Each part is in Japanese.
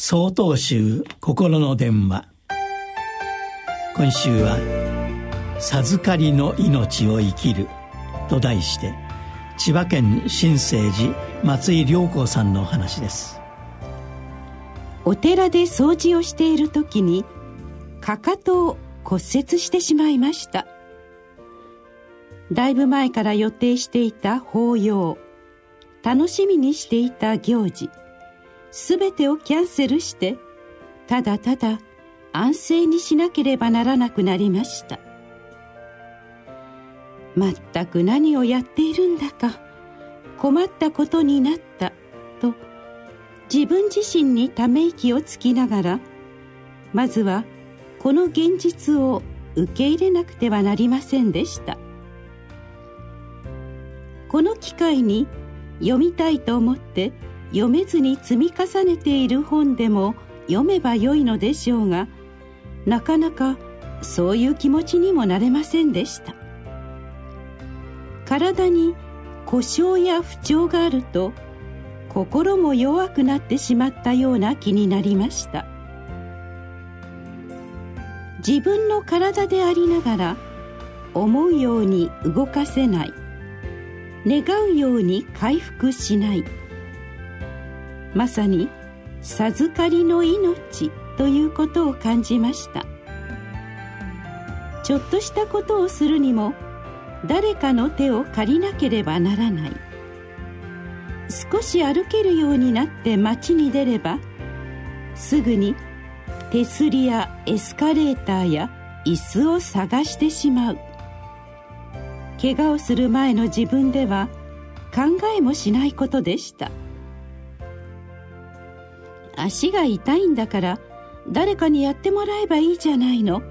総統集心の電話。今週は「授かりの命を生きる」と題して千葉県新生寺松井良子さんのお話です。お寺で掃除をしている時にかかとを骨折してしまいました。だいぶ前から予定していた法要楽しみにしていた行事。全てをキャンセルしてただただ安静にしなければならなくなりました。全く何をやっているんだか困ったことになったと自分自身にため息をつきながらまずはこの現実を受け入れなくてはなりませんでした。この機会に読みたいと思って読めずに積み重ねている本でも読めばよいのでしょうがなかなかそういう気持ちにもなれませんでした。体に故障や不調があると心も弱くなってしまったような気になりました。自分の体でありながら思うように動かせない願うように回復しないまさに授かりの命ということを感じました。ちょっとしたことをするにも誰かの手を借りなければならない。少し歩けるようになって街に出ればすぐに手すりやエスカレーターや椅子を探してしまう。怪我をする前の自分では考えもしないことでした。足が痛いんだから誰かにやってもらえばいいじゃないの。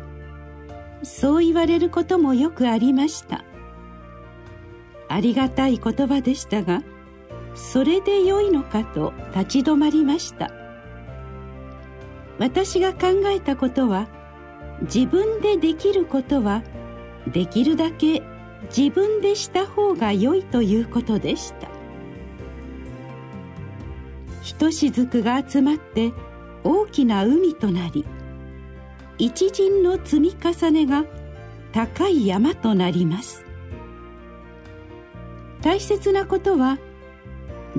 そう言われることもよくありました。ありがたい言葉でしたがそれでよいのかと立ち止まりました。私が考えたことは自分でできることはできるだけ自分でした方が良いということでした。ひとしずくが集まって大きな海となり一陣の積み重ねが高い山となります。大切なことは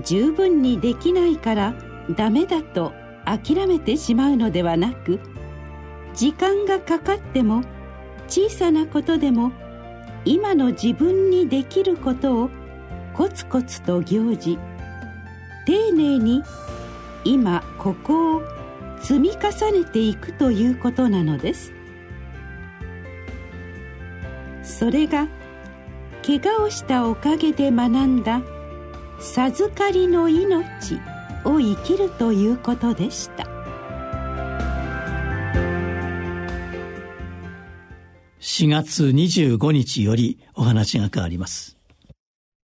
十分にできないからダメだと諦めてしまうのではなく時間がかかっても小さなことでも今の自分にできることをコツコツと行事丁寧に今ここを積み重ねていくということなのです。それが怪我をしたおかげで学んだ授かりの命を生きるということでした。4月25日よりお話が変わります。